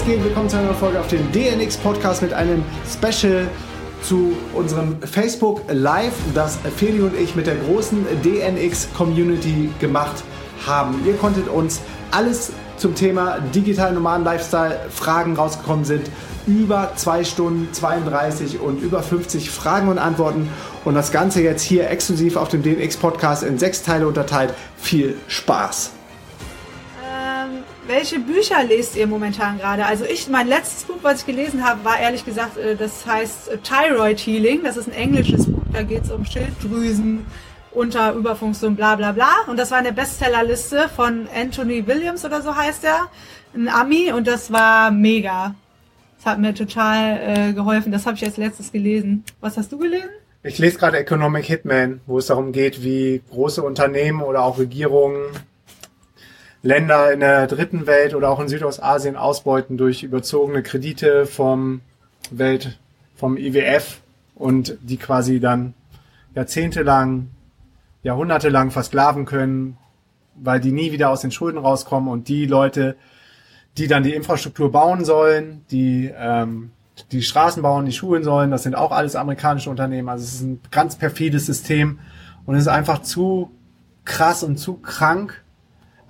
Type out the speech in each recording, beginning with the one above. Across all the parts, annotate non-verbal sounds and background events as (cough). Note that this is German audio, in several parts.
Was geht? Willkommen zu einer Folge auf dem DNX Podcast mit einem Special zu unserem Facebook Live, das Feli und ich mit der großen DNX Community gemacht haben. Ihr konntet uns alles zum Thema Digital Nomaden Lifestyle Fragen rausgekommen sind. Über 2 Stunden 32 und über 50 Fragen und Antworten. Und das Ganze jetzt hier exklusiv auf dem DNX Podcast in sechs Teile unterteilt. Viel Spaß! Welche Bücher lest ihr momentan gerade? Also ich, mein letztes Buch, was ich gelesen habe, war ehrlich gesagt, äh, das heißt äh, Thyroid Healing. Das ist ein englisches Buch, da geht es um Schilddrüsen, unter Überfunktion, bla bla bla. Und das war eine Bestsellerliste von Anthony Williams oder so heißt er, ein Ami. Und das war mega. Das hat mir total äh, geholfen. Das habe ich als letztes gelesen. Was hast du gelesen? Ich lese gerade Economic Hitman, wo es darum geht, wie große Unternehmen oder auch Regierungen Länder in der dritten Welt oder auch in Südostasien ausbeuten durch überzogene Kredite vom Welt, vom IWF und die quasi dann jahrzehntelang jahrhundertelang versklaven können, weil die nie wieder aus den Schulden rauskommen und die Leute, die dann die Infrastruktur bauen sollen, die ähm, die Straßen bauen, die Schulen sollen, das sind auch alles amerikanische Unternehmen. Also es ist ein ganz perfides System und es ist einfach zu krass und zu krank,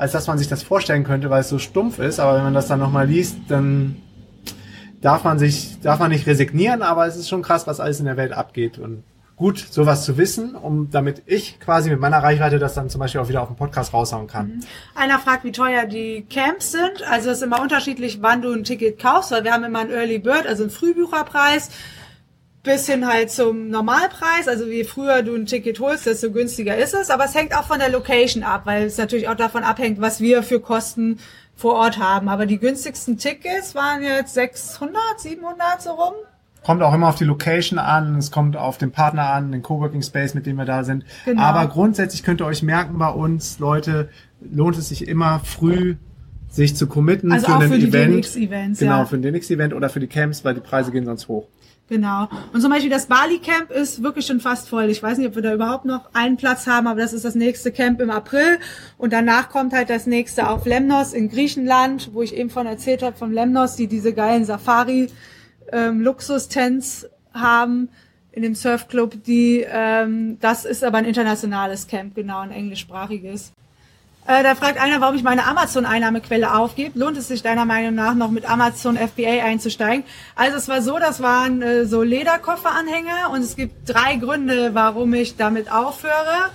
als dass man sich das vorstellen könnte, weil es so stumpf ist. Aber wenn man das dann nochmal liest, dann darf man sich, darf man nicht resignieren, aber es ist schon krass, was alles in der Welt abgeht und gut, sowas zu wissen, um damit ich quasi mit meiner Reichweite das dann zum Beispiel auch wieder auf dem Podcast raushauen kann. Mhm. Einer fragt, wie teuer die Camps sind. Also es ist immer unterschiedlich, wann du ein Ticket kaufst, weil wir haben immer einen Early Bird, also einen Frühbucherpreis bis hin halt zum Normalpreis. Also je früher du ein Ticket holst, desto günstiger ist es. Aber es hängt auch von der Location ab, weil es natürlich auch davon abhängt, was wir für Kosten vor Ort haben. Aber die günstigsten Tickets waren jetzt 600, 700 so rum. Kommt auch immer auf die Location an, es kommt auf den Partner an, den Coworking Space, mit dem wir da sind. Genau. Aber grundsätzlich könnt ihr euch merken bei uns, Leute, lohnt es sich immer früh sich zu committen also für auch ein für die Event. DNX-Events, genau, ja. für ein DNX-Event oder für die Camps, weil die Preise gehen sonst hoch. Genau. Und zum Beispiel das Bali Camp ist wirklich schon fast voll. Ich weiß nicht, ob wir da überhaupt noch einen Platz haben, aber das ist das nächste Camp im April. Und danach kommt halt das nächste auf Lemnos in Griechenland, wo ich eben von erzählt habe, von Lemnos, die diese geilen Safari ähm, Luxus-Tents haben in dem Surfclub, die ähm, das ist aber ein internationales Camp, genau, ein englischsprachiges. Äh, da fragt einer, warum ich meine Amazon-Einnahmequelle aufgebe. Lohnt es sich deiner Meinung nach noch mit Amazon FBA einzusteigen? Also es war so, das waren äh, so Lederkofferanhänger und es gibt drei Gründe, warum ich damit aufhöre.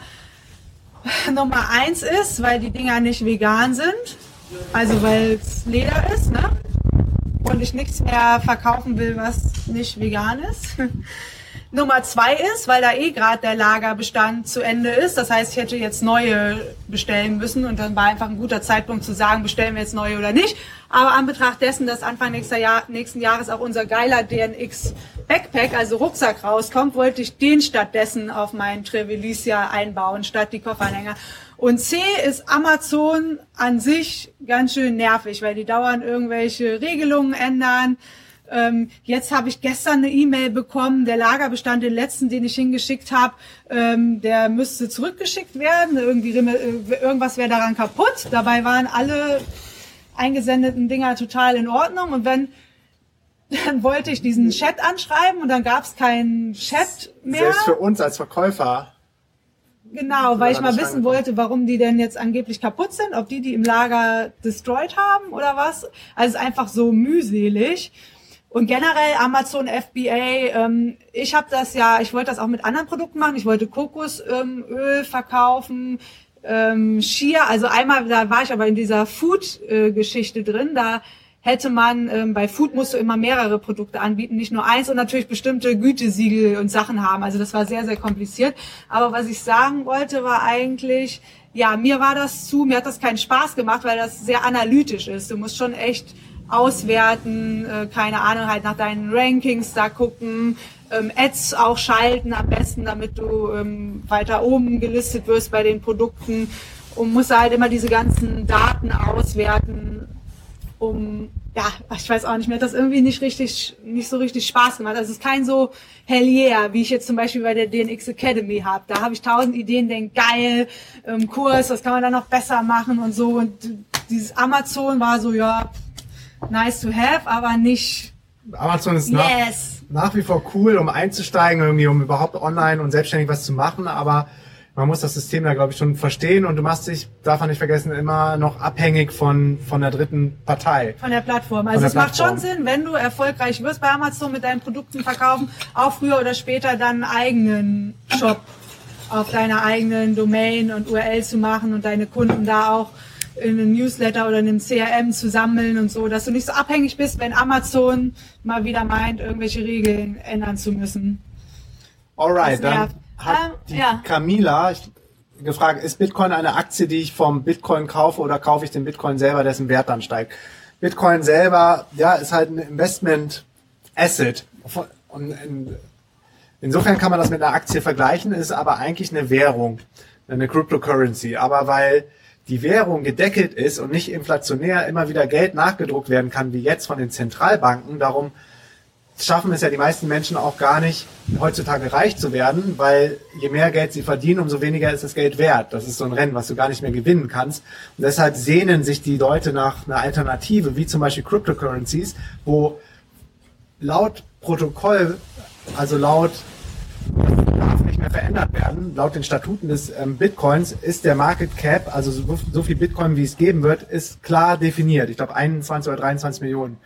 (laughs) Nummer eins ist, weil die Dinger nicht vegan sind. Also weil es Leder ist, ne? und ich nichts mehr verkaufen will, was nicht vegan ist. (laughs) Nummer zwei ist, weil da eh gerade der Lagerbestand zu Ende ist. Das heißt, ich hätte jetzt neue bestellen müssen und dann war einfach ein guter Zeitpunkt zu sagen, bestellen wir jetzt neue oder nicht. Aber an Betracht dessen, dass Anfang nächster Jahr, nächsten Jahres auch unser geiler DNX Backpack, also Rucksack rauskommt, wollte ich den stattdessen auf meinen Trevelicia einbauen, statt die Kofferanhänger. Und C ist Amazon an sich ganz schön nervig, weil die dauernd irgendwelche Regelungen ändern. Ähm, jetzt habe ich gestern eine E-Mail bekommen, der Lagerbestand, den letzten, den ich hingeschickt habe, ähm, der müsste zurückgeschickt werden. Irgendwie äh, irgendwas wäre daran kaputt. Dabei waren alle eingesendeten Dinger total in Ordnung. Und wenn (laughs) dann wollte ich diesen Chat anschreiben und dann gab es keinen Chat mehr. Selbst für uns als Verkäufer Genau, weil ich mal wissen wollte, warum die denn jetzt angeblich kaputt sind, ob die die im Lager destroyed haben oder was. Also es ist einfach so mühselig. Und generell Amazon FBA, ähm, ich habe das ja, ich wollte das auch mit anderen Produkten machen. Ich wollte Kokosöl ähm, verkaufen, ähm, Shia. Also einmal, da war ich aber in dieser Food-Geschichte drin. Da hätte man, ähm, bei Food musst du immer mehrere Produkte anbieten, nicht nur eins und natürlich bestimmte Gütesiegel und Sachen haben. Also das war sehr, sehr kompliziert. Aber was ich sagen wollte, war eigentlich, ja, mir war das zu, mir hat das keinen Spaß gemacht, weil das sehr analytisch ist. Du musst schon echt auswerten, äh, keine Ahnung, halt nach deinen Rankings da gucken, ähm, Ads auch schalten am besten, damit du ähm, weiter oben gelistet wirst bei den Produkten und musst halt immer diese ganzen Daten auswerten um, ja, ich weiß auch nicht, mir hat das irgendwie nicht richtig, nicht so richtig Spaß gemacht. Also es ist kein so hell yeah, wie ich jetzt zum Beispiel bei der DNX Academy habe. Da habe ich tausend Ideen, denke, geil, ähm, Kurs, was kann man da noch besser machen und so. Und dieses Amazon war so, ja, nice to have, aber nicht Amazon ist nach, yes. nach wie vor cool, um einzusteigen, irgendwie, um überhaupt online und selbstständig was zu machen, aber man muss das System da, glaube ich, schon verstehen und du machst dich, darf man nicht vergessen, immer noch abhängig von, von der dritten Partei. Von der Plattform. Also der es macht schon Plattform. Sinn, wenn du erfolgreich wirst bei Amazon mit deinen Produkten verkaufen, auch früher oder später dann einen eigenen Shop auf deiner eigenen Domain und URL zu machen und deine Kunden da auch in einem Newsletter oder in einem CRM zu sammeln und so, dass du nicht so abhängig bist, wenn Amazon mal wieder meint, irgendwelche Regeln ändern zu müssen. Alright, dann hat Ähm, die ja. Camila gefragt, ist Bitcoin eine Aktie, die ich vom Bitcoin kaufe oder kaufe ich den Bitcoin selber, dessen Wert dann steigt? Bitcoin selber, ja, ist halt ein Investment Asset. Und in, insofern kann man das mit einer Aktie vergleichen, ist aber eigentlich eine Währung, eine Cryptocurrency. Aber weil die Währung gedeckelt ist und nicht inflationär immer wieder Geld nachgedruckt werden kann, wie jetzt von den Zentralbanken, darum schaffen es ja die meisten Menschen auch gar nicht, heutzutage reich zu werden, weil je mehr Geld sie verdienen, umso weniger ist das Geld wert. Das ist so ein Rennen, was du gar nicht mehr gewinnen kannst. Und deshalb sehnen sich die Leute nach einer Alternative, wie zum Beispiel Cryptocurrencies, wo laut Protokoll, also laut darf nicht mehr verändert werden. Laut den Statuten des ähm, Bitcoins ist der Market Cap, also so, so viel Bitcoin, wie es geben wird, ist klar definiert. Ich glaube 21 oder 23 Millionen.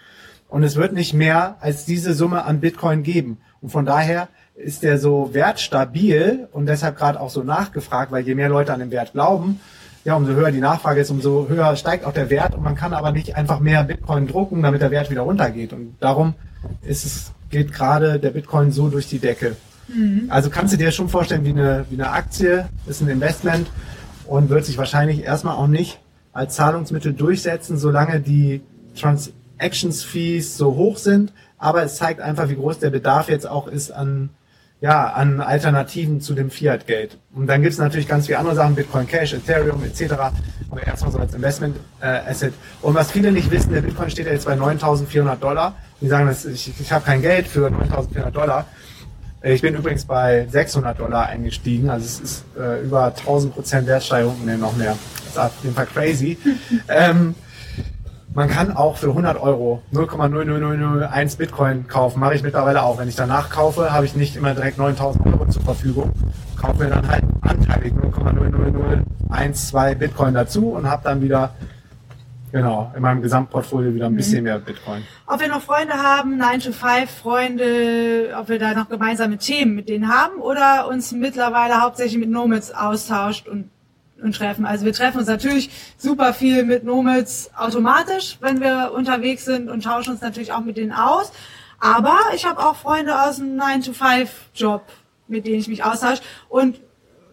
Und es wird nicht mehr als diese Summe an Bitcoin geben. Und von daher ist der so wertstabil und deshalb gerade auch so nachgefragt, weil je mehr Leute an den Wert glauben, ja, umso höher die Nachfrage ist, umso höher steigt auch der Wert und man kann aber nicht einfach mehr Bitcoin drucken, damit der Wert wieder runtergeht. Und darum ist es, geht gerade der Bitcoin so durch die Decke. Also kannst du dir schon vorstellen, wie eine, wie eine Aktie ist ein Investment und wird sich wahrscheinlich erstmal auch nicht als Zahlungsmittel durchsetzen, solange die Transactions Fees so hoch sind. Aber es zeigt einfach, wie groß der Bedarf jetzt auch ist an, ja, an Alternativen zu dem Fiat-Geld. Und dann gibt es natürlich ganz viele andere Sachen, Bitcoin Cash, Ethereum etc. Aber erstmal so als Investment äh. Und was viele nicht wissen, der Bitcoin steht ja jetzt bei 9.400 Dollar. Die sagen, das, ich, ich habe kein Geld für 9.400 Dollar. Äh, Ich bin übrigens bei 600 Dollar eingestiegen, also es ist äh, über 1000 Prozent Wertsteigerung, nee, noch mehr. Das ist auf jeden Fall crazy. (laughs) ähm, man kann auch für 100 Euro 0,00001 Bitcoin kaufen. Mache ich mittlerweile auch. Wenn ich danach kaufe, habe ich nicht immer direkt 9000 Euro zur Verfügung. Kaufe mir dann halt anteilig 0,00012 Bitcoin dazu und habe dann wieder, genau, in meinem Gesamtportfolio wieder ein bisschen mehr Bitcoin. Ob wir noch Freunde haben, 9-to-5-Freunde, ob wir da noch gemeinsame Themen mit denen haben oder uns mittlerweile hauptsächlich mit Nomads austauscht und, und treffen. Also wir treffen uns natürlich super viel mit Nomads automatisch, wenn wir unterwegs sind und tauschen uns natürlich auch mit denen aus. Aber ich habe auch Freunde aus dem 9-to-5-Job, mit denen ich mich austausche. Und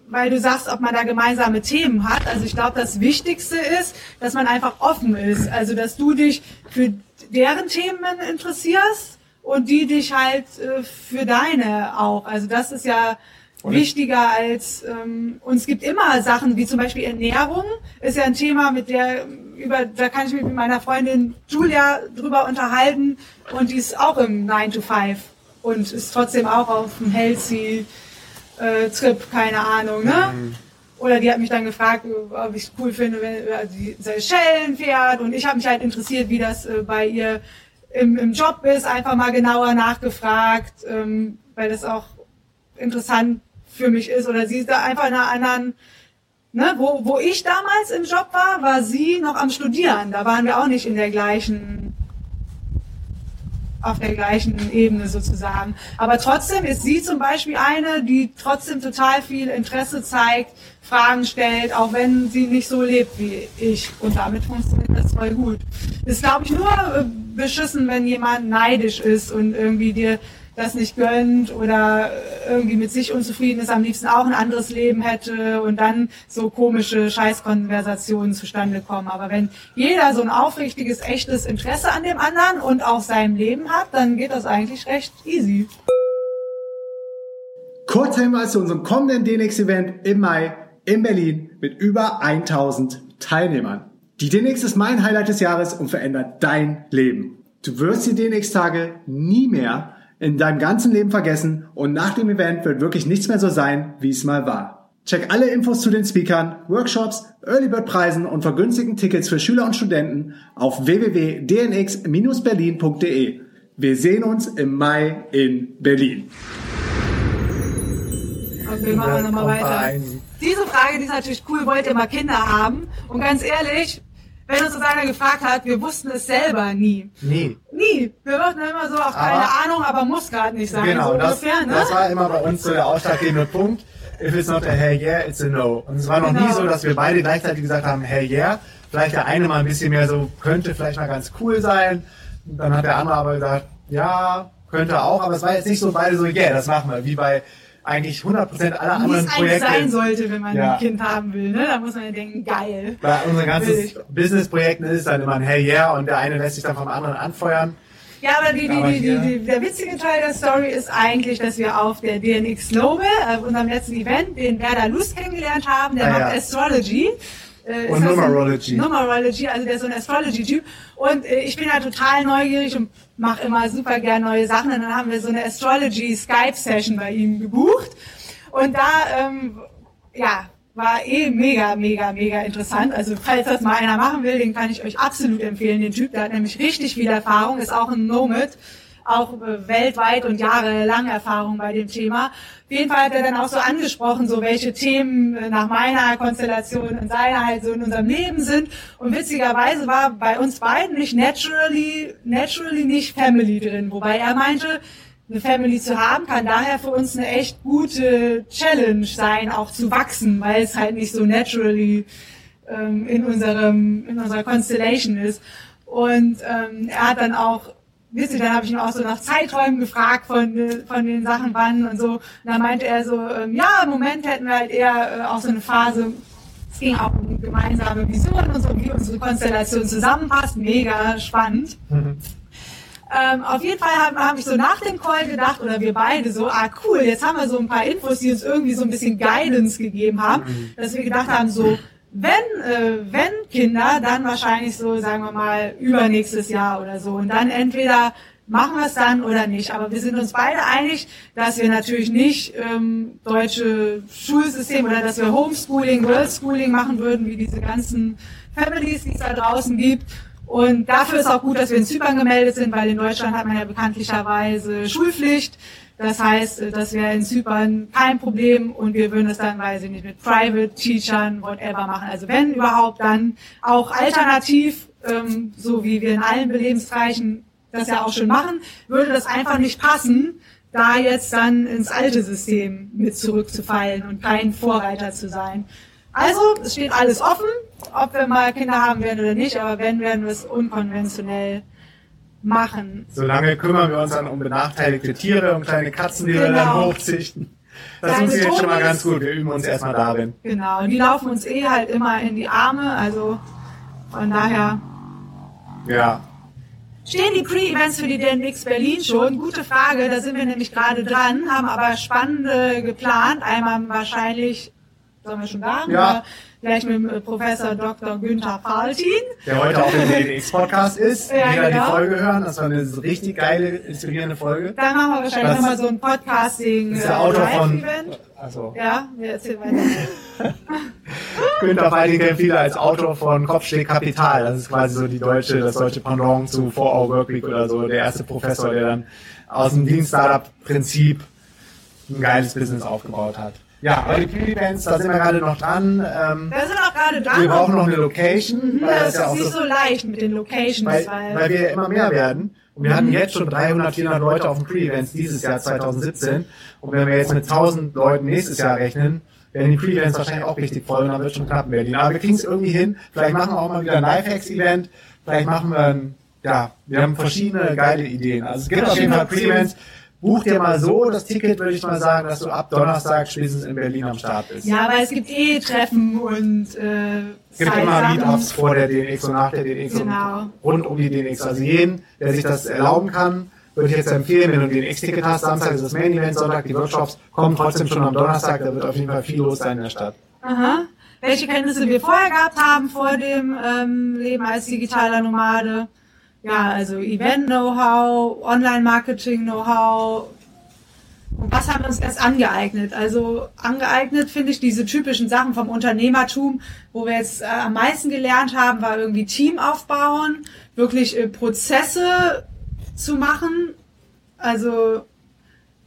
weil du sagst, ob man da gemeinsame Themen hat. Also ich glaube, das Wichtigste ist, dass man einfach offen ist. Also dass du dich für deren Themen interessierst und die dich halt äh, für deine auch. Also das ist ja Und ich- wichtiger als ähm, und es gibt immer Sachen wie zum Beispiel Ernährung ist ja ein Thema mit der über da kann ich mich mit meiner Freundin Julia drüber unterhalten und die ist auch im 9 to 5 und ist trotzdem auch auf dem healthy äh, Trip, keine Ahnung, ne? Oder die hat mich dann gefragt, ob ich es cool finde, wenn äh, die Seychellen fährt. Und ich habe mich halt interessiert, wie das äh, bei ihr im, im Job ist. Einfach mal genauer nachgefragt, ähm, weil das auch interessant für mich ist. Oder sie ist da einfach in einer anderen, ne? Wo, wo ich damals im Job war, war sie noch am Studieren. Da waren wir auch nicht in der gleichen auf der gleichen Ebene sozusagen. Aber trotzdem ist sie zum Beispiel eine, die trotzdem total viel Interesse zeigt, Fragen stellt, auch wenn sie nicht so lebt wie ich. Und damit funktioniert das voll gut. Ist, glaube ich, nur äh, beschissen, wenn jemand neidisch ist und irgendwie dir das nicht gönnt oder irgendwie mit sich unzufrieden ist, am liebsten auch ein anderes Leben hätte und dann so komische Scheißkonversationen zustande kommen. Aber wenn jeder so ein aufrichtiges, echtes Interesse an dem anderen und auch seinem Leben hat, dann geht das eigentlich recht easy. Kurzer Hinweis zu unserem kommenden DNX-Event im Mai in Berlin mit über 1000 Teilnehmern. Die DNX ist mein Highlight des Jahres und verändert dein Leben. Du wirst die DNX-Tage nie mehr in deinem ganzen Leben vergessen und nach dem Event wird wirklich nichts mehr so sein, wie es mal war. Check alle Infos zu den Speakern, Workshops, Early Bird Preisen und vergünstigten Tickets für Schüler und Studenten auf www.dnx-berlin.de. Wir sehen uns im Mai in Berlin. Okay, machen wir nochmal weiter. Diese Frage, die ist natürlich cool, wollt ihr mal Kinder haben? Und ganz ehrlich, wenn uns das einer gefragt hat, wir wussten es selber nie. Nie. Nie. Wir wurden immer so auf keine Aber- Ahnung, aber muss gerade nicht sein. Genau, so das, ungefähr, ne? das war immer bei uns so der ausschlaggebende Punkt. If it's not a hell yeah, it's a no. Und es war noch nie Genau. so, dass wir beide gleichzeitig gesagt haben, hell yeah. Vielleicht der eine mal ein bisschen mehr so, könnte vielleicht mal ganz cool sein. Dann hat der andere aber gesagt, ja, könnte auch. Aber es war jetzt nicht so beide so, yeah, das machen wir. Wie bei eigentlich 100% aller Wie anderen es eigentlich sein Projekte. sollte, wenn man Ja. ein Kind haben will. Ne? Da muss man ja denken, geil. Bei unseren ganzen. Business-Projekten ist es dann immer ein hell yeah und der eine lässt sich dann vom anderen anfeuern. Ja, aber, die, Aber die, die, die, der witzige Teil der Story ist eigentlich, dass wir auf der DNX Global, äh, unserem letzten Event, den Werder Lust kennengelernt haben. Der Ah, macht ja. Astrology. Äh, Und das ein- Numerology. Numerology, also der ist so ein Astrology-Typ. Und äh, ich bin ja total neugierig und mache immer super gern neue Sachen. Und dann haben wir so eine Astrology Skype-Session bei ihm gebucht. Und da, ähm, ja, war eh mega, mega, mega interessant. Also falls das mal einer machen will, den kann ich euch absolut empfehlen. Den Typ, der hat nämlich richtig viel Erfahrung, ist auch ein Nomad, auch weltweit und jahrelang Erfahrung bei dem Thema. Auf jeden Fall hat er dann auch so angesprochen, so welche Themen äh, nach meiner Konstellation und seiner halt so in unserem Leben sind. Und witzigerweise war bei uns beiden nicht naturally, naturally nicht Family drin, wobei er meinte, eine Family zu haben, kann daher für uns eine echt gute Challenge sein, auch zu wachsen, weil es halt nicht so naturally ähm, in unserem in unserer Constellation ist. Und ähm, er hat dann auch Witzig, dann habe ich ihn auch so nach Zeiträumen gefragt von, von den Sachen wann und so. Und dann meinte er so, ähm, ja, im Moment hätten wir halt eher äh, auch so eine Phase, es ging auch um gemeinsame Visionen und so, wie unsere Konstellation zusammenpasst. Mega spannend. Ähm, auf jeden Fall habe hab ich so nach dem Call gedacht, oder wir beide so, ah cool, jetzt haben wir so ein paar Infos, die uns irgendwie so ein bisschen Guidance gegeben haben, dass wir gedacht haben, so, wenn, äh, wenn Kinder, dann wahrscheinlich so, sagen wir mal, übernächstes Jahr oder so. Und dann entweder machen wir es dann oder nicht. Aber wir sind uns beide einig, dass wir natürlich nicht ähm, deutsche Schulsystem oder dass wir Homeschooling, Worldschooling machen würden, wie diese ganzen Families, die es da draußen gibt. Und dafür ist auch gut, dass wir in Zypern gemeldet sind, weil in Deutschland hat man ja bekanntlicherweise Schulpflicht. Das heißt, äh, das wäre in Zypern kein Problem und wir würden es dann, weiß ich nicht, mit Private Teachern, whatever machen. Also wenn überhaupt, dann auch alternativ, ähm, so wie wir in allen Belebensbereichen das ja auch schon machen, würde das einfach nicht passen, da jetzt dann ins alte System mit zurückzufallen und kein Vorreiter zu sein. Also, es steht alles offen, ob wir mal Kinder haben werden oder nicht, aber wenn, werden wir es unkonventionell machen. Solange kümmern wir uns dann um benachteiligte Tiere, um kleine Katzen, die wir dann Genau. hochzüchten. Das funktioniert schon mal ganz gut. Wir üben uns erstmal darin. Genau, und die laufen uns eh halt immer in die Arme, also von daher Ja. Stehen die Pre-Events für die DNX Berlin schon? Gute Frage, da sind wir nämlich gerade dran, haben aber spannende geplant. Einmal wahrscheinlich, sollen wir schon sagen, Ja. vielleicht mit äh, Professor Dr. Günther Faltin. Der heute auch im DNX-Podcast ist. Ja, Jeder genau. die Folge hören. Das war eine richtig geile, inspirierende Folge. Dann machen wir wahrscheinlich Das- nochmal so ein Podcasting Das ist äh, der Autor von, also, Ja, wir erzählen weiter. (laughs) Günther Feiting kennt viele als Autor von Kopfschläg Kapital. Das ist quasi so die deutsche, das deutsche Pendant zu 4-Hour Workweek oder so. Der erste Professor, der dann aus dem Lean-Startup-Prinzip ein geiles Business aufgebaut hat. Ja, aber die Pre-Events, da sind wir gerade noch dran. Ähm, Wir sind auch gerade dran. wir brauchen noch eine Location. Mhm, weil das ja ist auch nicht so so leicht mit den Locations, weil, weil, weil wir immer mehr werden. Und wir hatten jetzt schon 300, 400 Leute auf den Pre-Events dieses Jahr 2017. Und wenn wir jetzt mit 1000 Leuten nächstes Jahr rechnen, werden die Pre-Events wahrscheinlich auch richtig voll und dann wird schon knapp in Berlin. Aber wir kriegen es irgendwie hin. Vielleicht machen wir auch mal wieder ein Lifehacks-Event. Vielleicht machen wir ein, ja, wir haben verschiedene geile Ideen. Also es gibt auf jeden Fall Pre-Events. Buch dir mal so das Ticket, würde ich mal sagen, dass du ab Donnerstag spätestens in Berlin am Start bist. ja, aber es gibt eh Treffen und äh, Es gibt immer. Meetups vor der DNX und nach der DNX Genau. und rund um die DNX. Also jeden, der sich das erlauben kann, würde ich jetzt empfehlen, wenn du ein DNX-Ticket hast, Samstag ist das Main-Event, Sonntag die Workshops, komm trotzdem schon am Donnerstag, da wird auf jeden Fall viel los sein in der Stadt. Aha. Welche Kenntnisse wir vorher gehabt haben vor dem ähm, Leben als digitaler Nomade. Ja, also Event-Know-how, Online-Marketing-Know-how, Und was haben wir uns erst angeeignet? Also angeeignet finde ich diese typischen Sachen vom Unternehmertum, wo wir jetzt äh, am meisten gelernt haben, war irgendwie Team aufbauen, wirklich äh, Prozesse zu machen. Also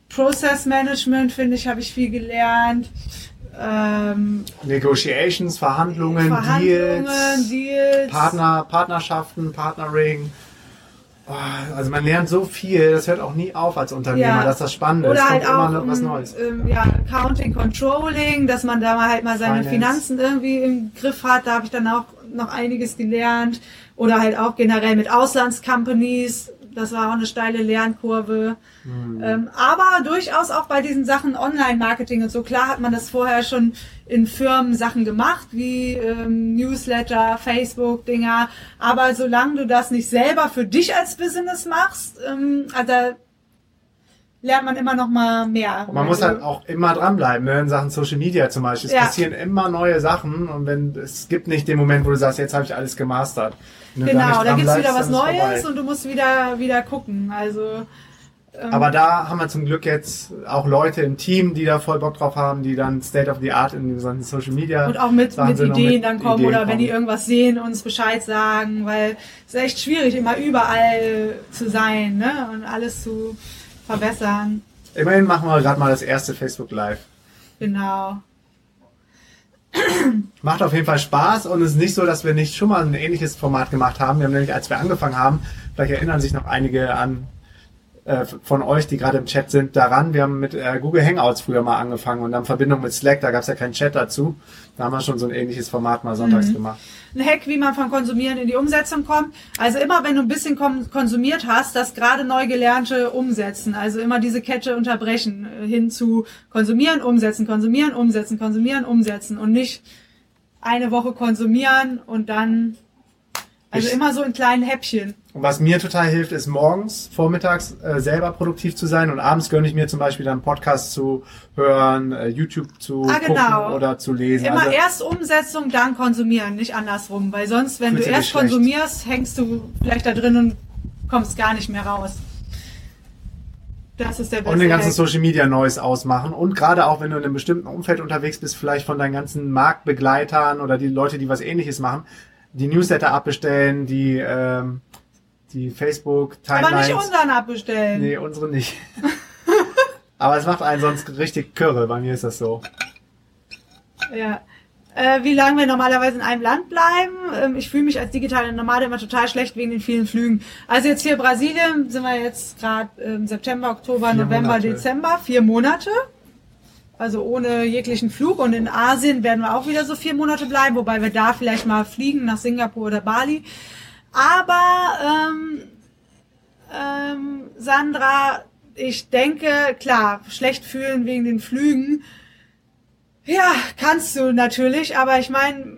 Process Management, finde ich, habe ich viel gelernt. Ähm, Negotiations, Verhandlungen, Verhandlungen, Deals, Deals. Partner, Partnerschaften, Partnering. Also man lernt so viel, das hört auch nie auf als Unternehmer, Ja. das ist das Spannende. Oder es halt auch immer noch was Neues. ähm, ja, Accounting, Controlling, dass man da mal halt mal seine Finance. Finanzen irgendwie im Griff hat. Da habe ich dann auch noch einiges gelernt. Oder halt auch generell mit Auslandscompanies. Das war auch eine steile Lernkurve. Hm. Ähm, aber durchaus auch bei diesen Sachen Online-Marketing und so. Klar hat man das vorher schon in Firmen Sachen gemacht, wie ähm, Newsletter, Facebook-Dinger. Aber solange du das nicht selber für dich als Business machst, ähm, also lernt man immer noch mal mehr. Man muss halt auch immer dranbleiben, ne? in Sachen Social Media zum Beispiel. Es Ja. passieren immer neue Sachen und wenn es gibt nicht den Moment, wo du sagst, jetzt habe ich alles gemastert. Genau, da dran gibt's wieder was Neues vorbei. und du musst wieder, wieder gucken. Also, Aber da haben wir zum Glück jetzt auch Leute im Team, die da voll Bock drauf haben, die dann State of the Art in diesen Social Media und auch mit, mit Ideen mit dann kommen Ideen oder wenn die kommen. irgendwas sehen, uns Bescheid sagen, weil es ist echt schwierig, immer überall zu sein ne? und alles zu verbessern. Immerhin machen wir gerade mal das erste Facebook Live. Genau. Macht auf jeden Fall Spaß und es ist nicht so, dass wir nicht schon mal ein ähnliches Format gemacht haben. Wir haben nämlich, als wir angefangen haben, vielleicht erinnern sich noch einige an äh, von euch, die gerade im Chat sind, daran. Wir haben mit äh, Google Hangouts früher mal angefangen und dann Verbindung mit Slack, da gab es ja keinen Chat dazu. Da haben wir schon so ein ähnliches Format mal sonntags gemacht. Ein Hack, wie man von Konsumieren in die Umsetzung kommt. Also immer, wenn du ein bisschen konsumiert hast, das gerade neu gelernte umsetzen. Also immer diese Kette unterbrechen äh, hin zu konsumieren, umsetzen, konsumieren, umsetzen, konsumieren, umsetzen und nicht eine Woche konsumieren und dann also Ich- immer so in kleinen Häppchen. Und was mir total hilft, ist morgens, vormittags äh, selber produktiv zu sein und abends gönne ich mir zum Beispiel dann Podcasts zu hören, äh, YouTube zu Ah, genau. gucken oder zu lesen. Immer Also, erst Umsetzung, dann konsumieren, nicht andersrum. Weil sonst, wenn du erst konsumierst, hängst du vielleicht da drin und kommst gar nicht mehr raus. Das ist der beste und den ganzen. Social Media Neues ausmachen. Und gerade auch, wenn du in einem bestimmten Umfeld unterwegs bist, vielleicht von deinen ganzen Marktbegleitern oder die Leute, die was ähnliches machen, die Newsletter abbestellen, die, ähm, die Facebook-Timelines. Aber nicht unseren abbestellen. Nee, unsere nicht. (laughs) Aber es macht einen sonst richtig kürre. Bei mir ist das so. Ja. Äh, wie lange wir normalerweise in einem Land bleiben. Ähm, ich fühle mich als digitale Nomade immer total schlecht wegen den vielen Flügen. Also jetzt hier Brasilien sind wir jetzt gerade ähm, September, Oktober, Vier November, Monate. Dezember, vier Monate. Also ohne jeglichen Flug. Und in Asien werden wir auch wieder so vier Monate bleiben, wobei wir da vielleicht mal fliegen nach Singapur oder Bali. Aber ähm, ähm, Sandra, ich denke, klar, schlecht fühlen wegen den Flügen. Ja, kannst du natürlich, aber ich meine,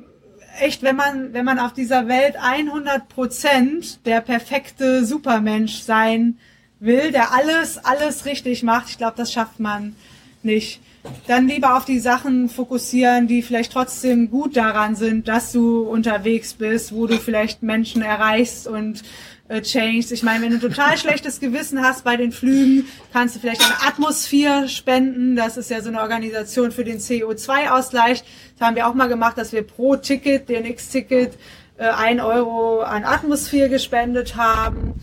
echt, wenn man, wenn man auf dieser Welt 100 Prozent der perfekte Supermensch sein will, der alles, alles richtig macht, ich glaube, das schafft man nicht. Dann lieber auf die Sachen fokussieren, die vielleicht trotzdem gut daran sind, dass du unterwegs bist, wo du vielleicht Menschen erreichst und äh, changed. Ich meine, wenn du total (laughs) schlechtes Gewissen hast bei den Flügen, kannst du vielleicht an Atmosphäre spenden. Das ist ja so eine Organisation für den CO2-Ausgleich. Das haben wir auch mal gemacht, dass wir pro Ticket, DNX-Ticket, äh, ein Euro an Atmosphäre gespendet haben.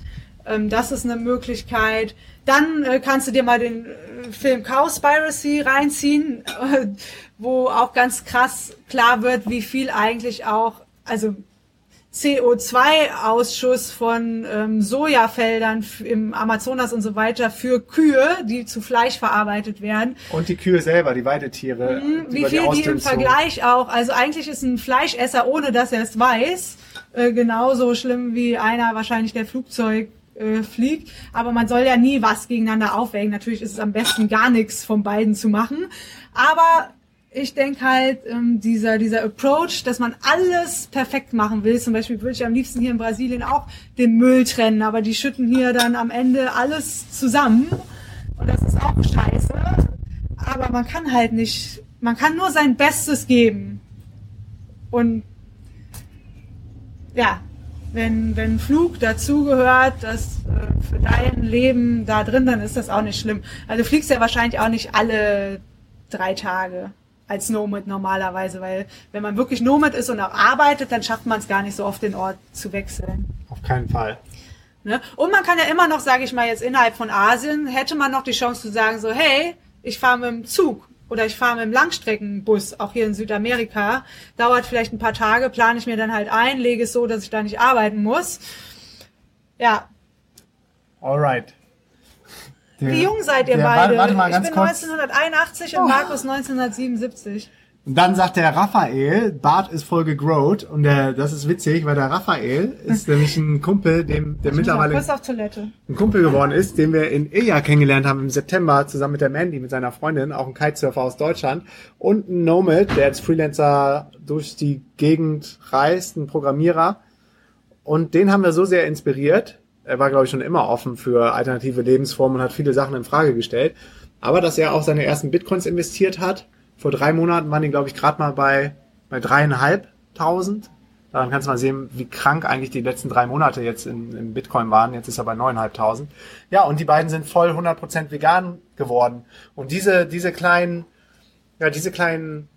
Ähm, das ist eine Möglichkeit. Dann äh, kannst du dir mal den äh, Film Cowspiracy reinziehen, äh, wo auch ganz krass klar wird, wie viel eigentlich auch, also CO2-Ausschuss von ähm, Sojafeldern im Amazonas und so weiter für Kühe, die zu Fleisch verarbeitet werden. Und die Kühe selber, die Weidetiere. Mhm, Wie viel die im Ausdünnstung. Vergleich auch, also eigentlich ist ein Fleischesser, ohne dass er es weiß, äh, genauso schlimm wie einer wahrscheinlich, der Flugzeug äh, fliegt. Aber man soll ja nie was gegeneinander aufwägen. Natürlich ist es am besten gar nichts von beiden zu machen. Aber ich denke halt, ähm, dieser, dieser Approach, dass man alles perfekt machen will, zum Beispiel würde ich am liebsten hier in Brasilien auch den Müll trennen, aber die schütten hier dann am Ende alles zusammen und das ist auch scheiße. Aber man kann halt nicht, man kann nur sein Bestes geben. Und ja, wenn, wenn Flug dazugehört, das äh, für dein Leben da drin, dann ist das auch nicht schlimm. Also du fliegst ja wahrscheinlich auch nicht alle drei Tage als Nomad normalerweise, weil wenn man wirklich Nomad ist und auch arbeitet, dann schafft man es gar nicht so oft den Ort zu wechseln. Auf keinen Fall. Ne? Und man kann ja immer noch, sage ich mal jetzt innerhalb von Asien, hätte man noch die Chance zu sagen so, hey, ich fahre mit dem Zug oder ich fahre mit dem Langstreckenbus, auch hier in Südamerika, dauert vielleicht ein paar Tage, plane ich mir dann halt ein, lege es so, dass ich da nicht arbeiten muss. Ja. Alright. Wie jung seid ihr der, beide? Warte mal ich ganz bin kurz. 1981 und Oh. Markus 1977. Und dann sagt der Raphael, Bart ist voll gegrowt und der, das ist witzig, weil der Raphael ist (laughs) nämlich ein Kumpel, dem, der Ich mittlerweile kurz auf Toilette. ein Kumpel geworden ist, den wir in Ilja kennengelernt haben im September, zusammen mit der Mandy, mit seiner Freundin, auch ein Kitesurfer aus Deutschland und ein Nomad, der als Freelancer durch die Gegend reist, ein Programmierer. Und den haben wir so sehr inspiriert. Er war, glaube ich, schon immer offen für alternative Lebensformen und hat viele Sachen in Frage gestellt. Aber dass er auch seine ersten Bitcoins investiert hat. Vor drei Monaten waren die, glaube ich, gerade mal bei, bei dreieinhalbtausend. Daran kannst du mal sehen, wie krank eigentlich die letzten drei Monate jetzt in, in Bitcoin waren. Jetzt ist er bei neuneinhalbtausend. Ja, und die beiden sind voll 100% vegan geworden. Und diese, diese kleinen, ja, diese kleinen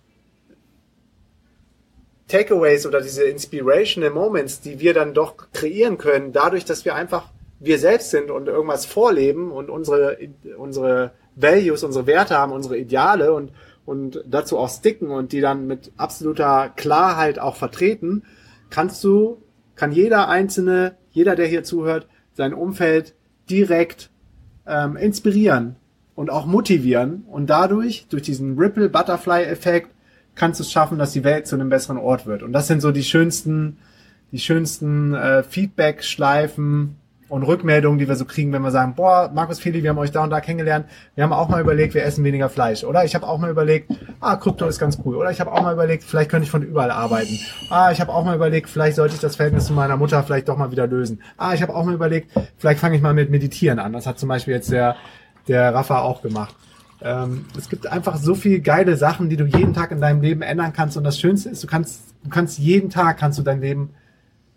Takeaways oder diese inspirational Moments, die wir dann doch kreieren können, dadurch, dass wir einfach wir selbst sind und irgendwas vorleben und unsere, unsere Values, unsere Werte haben, unsere Ideale und, und dazu auch sticken und die dann mit absoluter Klarheit auch vertreten, kannst du, kann jeder Einzelne, jeder, der hier zuhört, sein Umfeld direkt ähm, inspirieren und auch motivieren und dadurch, durch diesen Ripple-Butterfly-Effekt, kannst du es schaffen, dass die Welt zu einem besseren Ort wird. Und das sind so die schönsten, die schönsten äh, Feedback-Schleifen und Rückmeldungen, die wir so kriegen, wenn wir sagen, boah, Markus Feli, wir haben euch da und da kennengelernt, wir haben auch mal überlegt, wir essen weniger Fleisch. Oder ich habe auch mal überlegt, ah, Krypto ist ganz cool. Oder ich habe auch mal überlegt, vielleicht könnte ich von überall arbeiten. Ah, ich habe auch mal überlegt, vielleicht sollte ich das Verhältnis zu meiner Mutter vielleicht doch mal wieder lösen. Ah, ich habe auch mal überlegt, vielleicht fange ich mal mit Meditieren an. Das hat zum Beispiel jetzt der, der Rafa auch gemacht. Ähm, es gibt einfach so viele geile Sachen, die du jeden Tag in deinem Leben ändern kannst. Und das Schönste ist, du kannst, du kannst jeden Tag kannst du dein Leben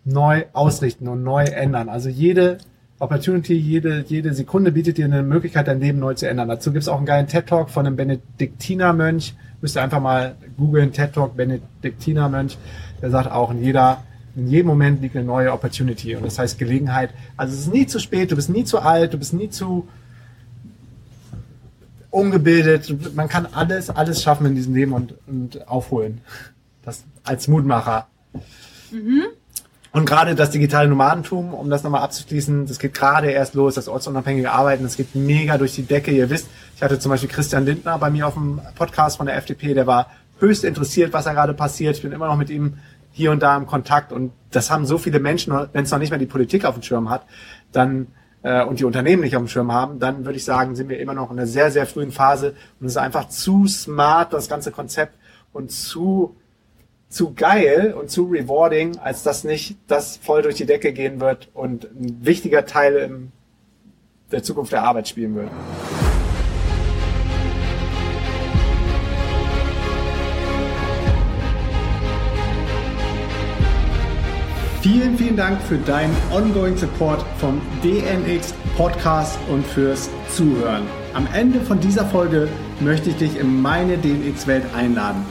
neu ausrichten und neu ändern. Also jede Opportunity, jede, jede Sekunde bietet dir eine Möglichkeit, dein Leben neu zu ändern. Dazu gibt es auch einen geilen TED-Talk von einem Benediktinermönch. Müsst ihr einfach mal googeln, TED-Talk Benediktinermönch. Der sagt auch, in jeder, in jedem Moment liegt eine neue Opportunity. Und das heißt Gelegenheit. Also es ist nie zu spät, du bist nie zu alt, du bist nie zu ungebildet. Man kann alles, alles schaffen in diesem Leben und, und aufholen. Das als Mutmacher. Und gerade das digitale Nomadentum, um das nochmal abzuschließen, das geht gerade erst los, das ortsunabhängige Arbeiten, das geht mega durch die Decke. Ihr wisst, ich hatte zum Beispiel Christian Lindner bei mir auf dem Podcast von der FDP, der war höchst interessiert, was da gerade passiert. Ich bin immer noch mit ihm hier und da im Kontakt und das haben so viele Menschen, wenn es noch nicht mal die Politik auf dem Schirm hat, dann äh, und die Unternehmen nicht auf dem Schirm haben, dann würde ich sagen, sind wir immer noch in einer sehr, sehr frühen Phase und es ist einfach zu smart, das ganze Konzept und zu zu geil und zu rewarding, als dass nicht das voll durch die Decke gehen wird und ein wichtiger Teil im, der Zukunft der Arbeit spielen wird. Vielen, vielen Dank für deinen ongoing Support vom DNX Podcast und fürs Zuhören. Am Ende von dieser Folge möchte ich dich in meine DNX-Welt einladen.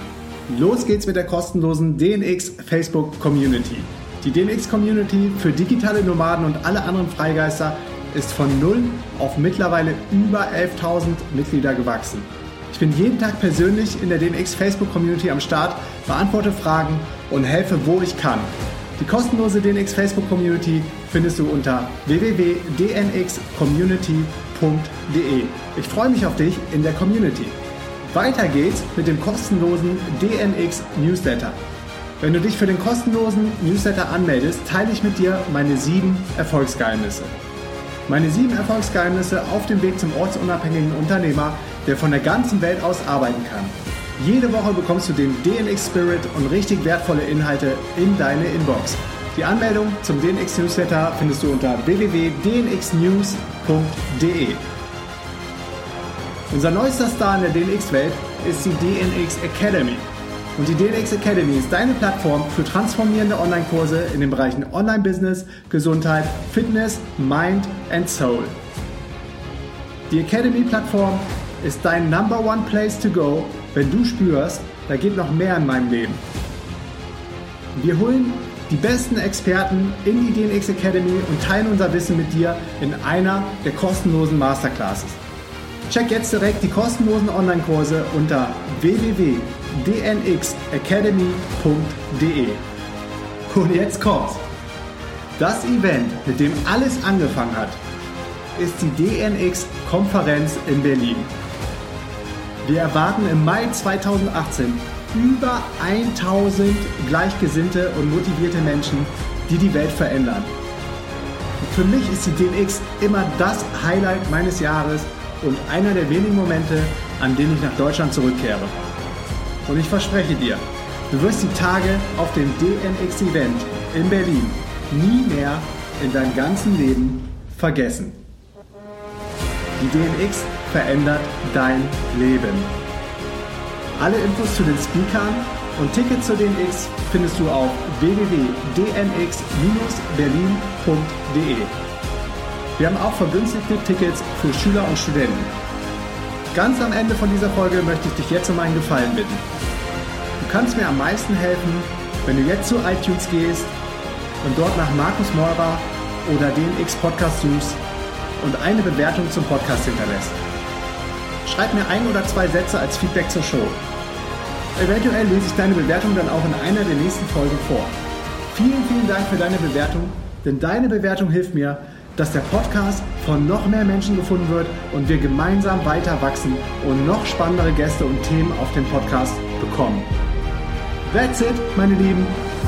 Los geht's mit der kostenlosen DNX Facebook Community. Die DNX Community für digitale Nomaden und alle anderen Freigeister ist von null auf mittlerweile über 11.000 Mitglieder gewachsen. Ich bin jeden Tag persönlich in der DNX Facebook Community am Start, beantworte Fragen und helfe, wo ich kann. Die kostenlose DNX Facebook Community findest du unter www.dnxcommunity.de. Ich freue mich auf dich in der Community. Weiter geht's mit dem kostenlosen DNX Newsletter. Wenn du dich für den kostenlosen Newsletter anmeldest, teile ich mit dir meine sieben Erfolgsgeheimnisse. Meine sieben Erfolgsgeheimnisse auf dem Weg zum ortsunabhängigen Unternehmer, der von der ganzen Welt aus arbeiten kann. Jede Woche bekommst du den DNX Spirit und richtig wertvolle Inhalte in deine Inbox. Die Anmeldung zum DNX Newsletter findest du unter www.dnxnews.de. Unser neuester Star in der DNX-Welt ist die DNX Academy. Und die DNX Academy ist deine Plattform für transformierende Online-Kurse in den Bereichen Online-Business, Gesundheit, Fitness, Mind and Soul. Die Academy-Plattform ist dein Number One Place to go, wenn du spürst, da geht noch mehr in meinem Leben. Wir holen die besten Experten in die DNX Academy und teilen unser Wissen mit dir in einer der kostenlosen Masterclasses. Check jetzt direkt die kostenlosen Online-Kurse unter www.dnxacademy.de. Und jetzt kommt's. Das Event, mit dem alles angefangen hat, ist die DNX-Konferenz in Berlin. Wir erwarten im Mai 2018 über 1000 gleichgesinnte und motivierte Menschen, die die Welt verändern. Für mich ist die DNX immer das Highlight meines Jahres und einer der wenigen Momente, an denen ich nach Deutschland zurückkehre. Und ich verspreche dir, du wirst die Tage auf dem DNX-Event in Berlin nie mehr in deinem ganzen Leben vergessen. Die DNX verändert dein Leben. Alle Infos zu den Speakern und Tickets zu DNX findest du auf www.dnx-berlin.de. Wir haben auch vergünstigte Tickets für Schüler und Studenten. Ganz am Ende von dieser Folge möchte ich dich jetzt um einen Gefallen bitten. Du kannst mir am meisten helfen, wenn du jetzt zu iTunes gehst und dort nach Markus Meurer oder DNX Podcast suchst und eine Bewertung zum Podcast hinterlässt. Schreib mir ein oder zwei Sätze als Feedback zur Show. Eventuell lese ich deine Bewertung dann auch in einer der nächsten Folgen vor. Vielen, vielen Dank für deine Bewertung, denn deine Bewertung hilft mir, dass der Podcast von noch mehr Menschen gefunden wird und wir gemeinsam weiter wachsen und noch spannendere Gäste und Themen auf dem Podcast bekommen. That's it, meine Lieben.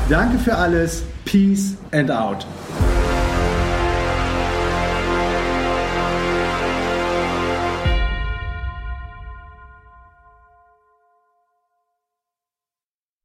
Danke für alles. Peace and out.